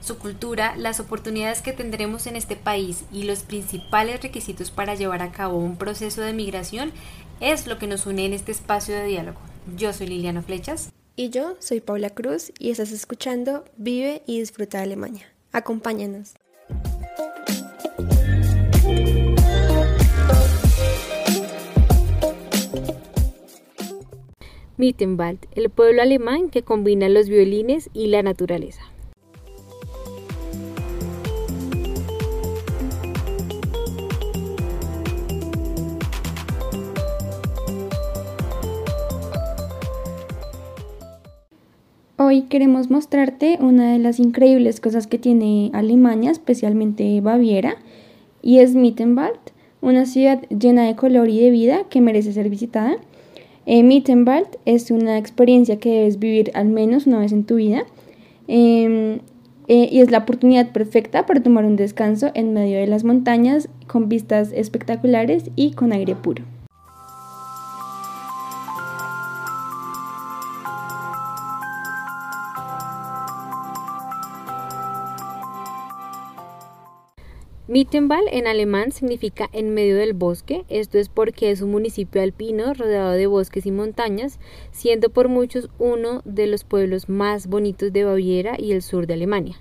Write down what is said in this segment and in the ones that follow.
Su cultura, las oportunidades que tendremos en este país y los principales requisitos para llevar a cabo un proceso de migración es lo que nos une en este espacio de diálogo. Yo soy Liliana Flechas. Y yo soy Paula Cruz y estás escuchando Vive y Disfruta de Alemania. Acompáñanos. Mittenwald, el pueblo alemán que combina los violines y la naturaleza. Hoy queremos mostrarte una de las increíbles cosas que tiene Alemania, especialmente Baviera, y es Mittenwald, una ciudad llena de color y de vida que merece ser visitada. Eh, Mittenwald es una experiencia que debes vivir al menos una vez en tu vida em, eh, y es la oportunidad perfecta para tomar un descanso en medio de las montañas con vistas espectaculares y con aire puro. Mittenwald en alemán significa en medio del bosque, esto es porque es un municipio alpino rodeado de bosques y montañas, siendo por muchos uno de los pueblos más bonitos de Baviera y el sur de Alemania.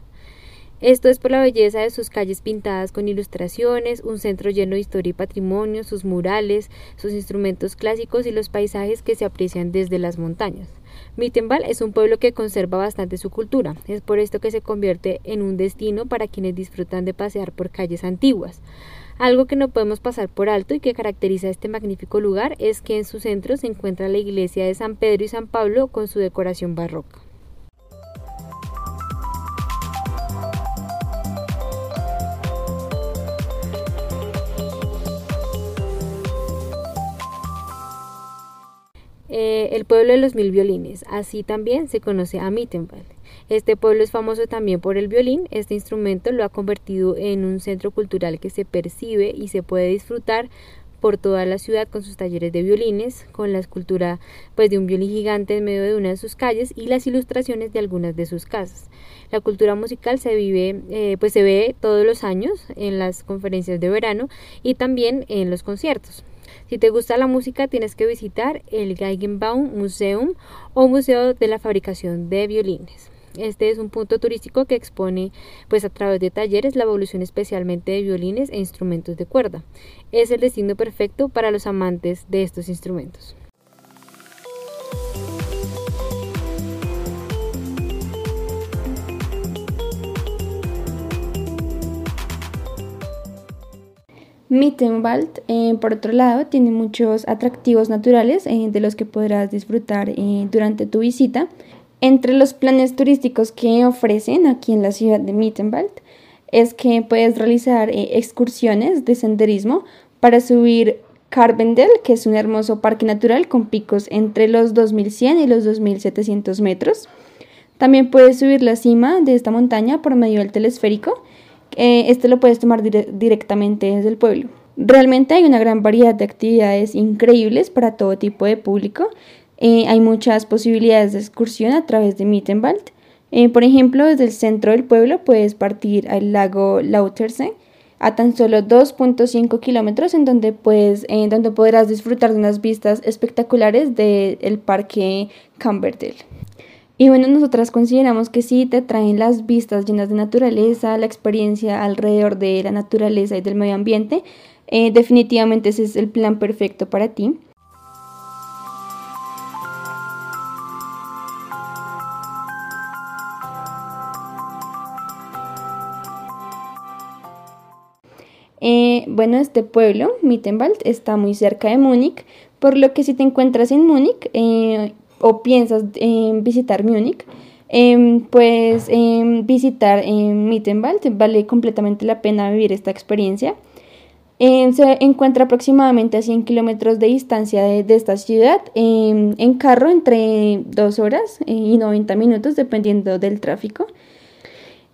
Esto es por la belleza de sus calles pintadas con ilustraciones, un centro lleno de historia y patrimonio, sus murales, sus instrumentos clásicos y los paisajes que se aprecian desde las montañas. Mittenwald es un pueblo que conserva bastante su cultura, es por esto que se convierte en un destino para quienes disfrutan de pasear por calles antiguas. Algo que no podemos pasar por alto y que caracteriza este magnífico lugar es que en su centro se encuentra la iglesia de San Pedro y San Pablo con su decoración barroca. Eh, el pueblo de los mil violines, así también se conoce a Mittenwald. Este pueblo es famoso también por el violín, este instrumento lo ha convertido en un centro cultural que se percibe y se puede disfrutar por toda la ciudad con sus talleres de violines, con la escultura pues de un violín gigante en medio de una de sus calles y las ilustraciones de algunas de sus casas. La cultura musical se vive eh, pues se ve todos los años en las conferencias de verano y también en los conciertos. Si te gusta la música, tienes que visitar el Geigenbaum Museum o Museo de la Fabricación de Violines. Este es un punto turístico que expone pues a través de talleres la evolución especialmente de violines e instrumentos de cuerda. Es el destino perfecto para los amantes de estos instrumentos. Mittenwald, eh, por otro lado, tiene muchos atractivos naturales eh, de los que podrás disfrutar eh, durante tu visita. Entre los planes turísticos que ofrecen aquí en la ciudad de Mittenwald es que puedes realizar excursiones de senderismo para subir Carbendel, que es un hermoso parque natural con picos entre los 2100 y los 2700 metros. También puedes subir la cima de esta montaña por medio del telesférico eh, este lo puedes tomar directamente desde el pueblo. Realmente hay una gran variedad de actividades increíbles para todo tipo de público. Eh, hay muchas posibilidades de excursión a través de Mittenwald. Eh, por ejemplo, desde el centro del pueblo puedes partir al lago Lautersee a tan solo 2.5 kilómetros en donde, puedes, en donde podrás disfrutar de unas vistas espectaculares del parque Camberdell. Y bueno, nosotras consideramos que sí te traen las vistas llenas de naturaleza, la experiencia alrededor de la naturaleza y del medio ambiente. Eh, definitivamente ese es el plan perfecto para ti. Eh, bueno, este pueblo, Mittenwald, está muy cerca de Múnich, por lo que si te encuentras en Múnich, eh, o piensas en visitar Múnich, em, pues visitar Mittenwald vale completamente la pena vivir esta experiencia. se encuentra aproximadamente a 100 kilómetros de distancia de, esta ciudad, en carro entre 2 horas eh, y 90 minutos, dependiendo del tráfico.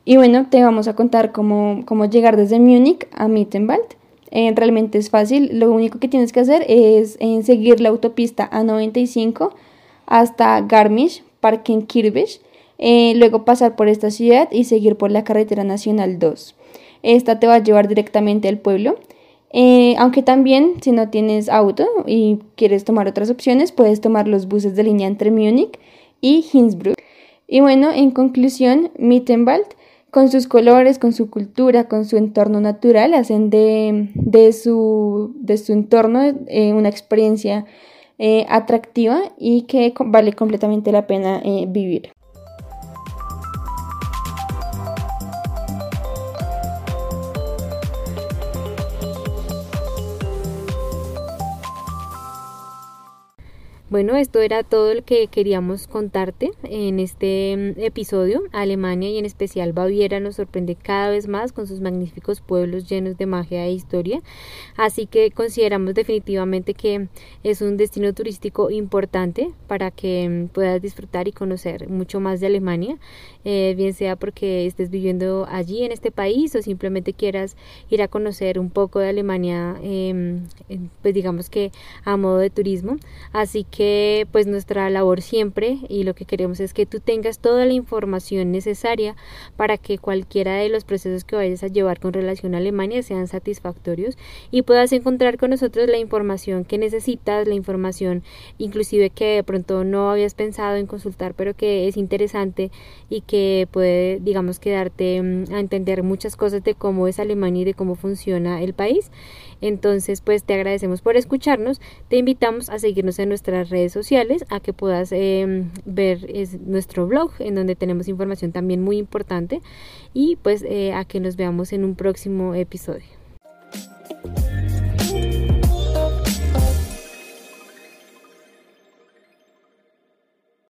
Y bueno, te vamos a contar cómo, cómo llegar desde Múnich a Mittenwald. Eh, realmente es fácil, lo único que tienes que hacer es eh, seguir la autopista A95 hasta Garmisch, Parkenkirchen, eh, luego pasar por esta ciudad y seguir por la carretera nacional 2. Esta te va a llevar directamente al pueblo. Eh, aunque también si no tienes auto y quieres tomar otras opciones, puedes tomar los buses de línea entre Múnich y Innsbruck. Y bueno, en conclusión, Mittenwald, con sus colores, con su cultura, con su entorno natural, hacen de, de, su, de su entorno eh, una experiencia eh, atractiva y que vale completamente la pena vivir. Bueno, esto era todo lo que queríamos contarte en este mm, episodio. Alemania y en especial Baviera nos sorprende cada vez más con sus magníficos pueblos llenos de magia e historia. Así que consideramos definitivamente que es un destino turístico importante para que mm, puedas disfrutar y conocer mucho más de Alemania, eh, bien sea porque estés viviendo allí en este país o simplemente quieras ir a conocer un poco de Alemania, em, pues digamos que a modo de turismo. Así que pues nuestra labor siempre y lo que queremos es que tú tengas toda la información necesaria para que cualquiera de los procesos que vayas a llevar con relación a Alemania sean satisfactorios y puedas encontrar con nosotros la información que necesitas, la información inclusive que de pronto no habías pensado en consultar pero que es interesante y que puede digamos que darte mm, a entender muchas cosas de cómo es Alemania y de cómo funciona el país. Entonces, pues te agradecemos por escucharnos. Te invitamos a seguirnos en nuestras redes sociales, a que puedas em, ver nuestro blog, en donde tenemos información también muy importante, y pues eh, a que nos veamos en un próximo episodio.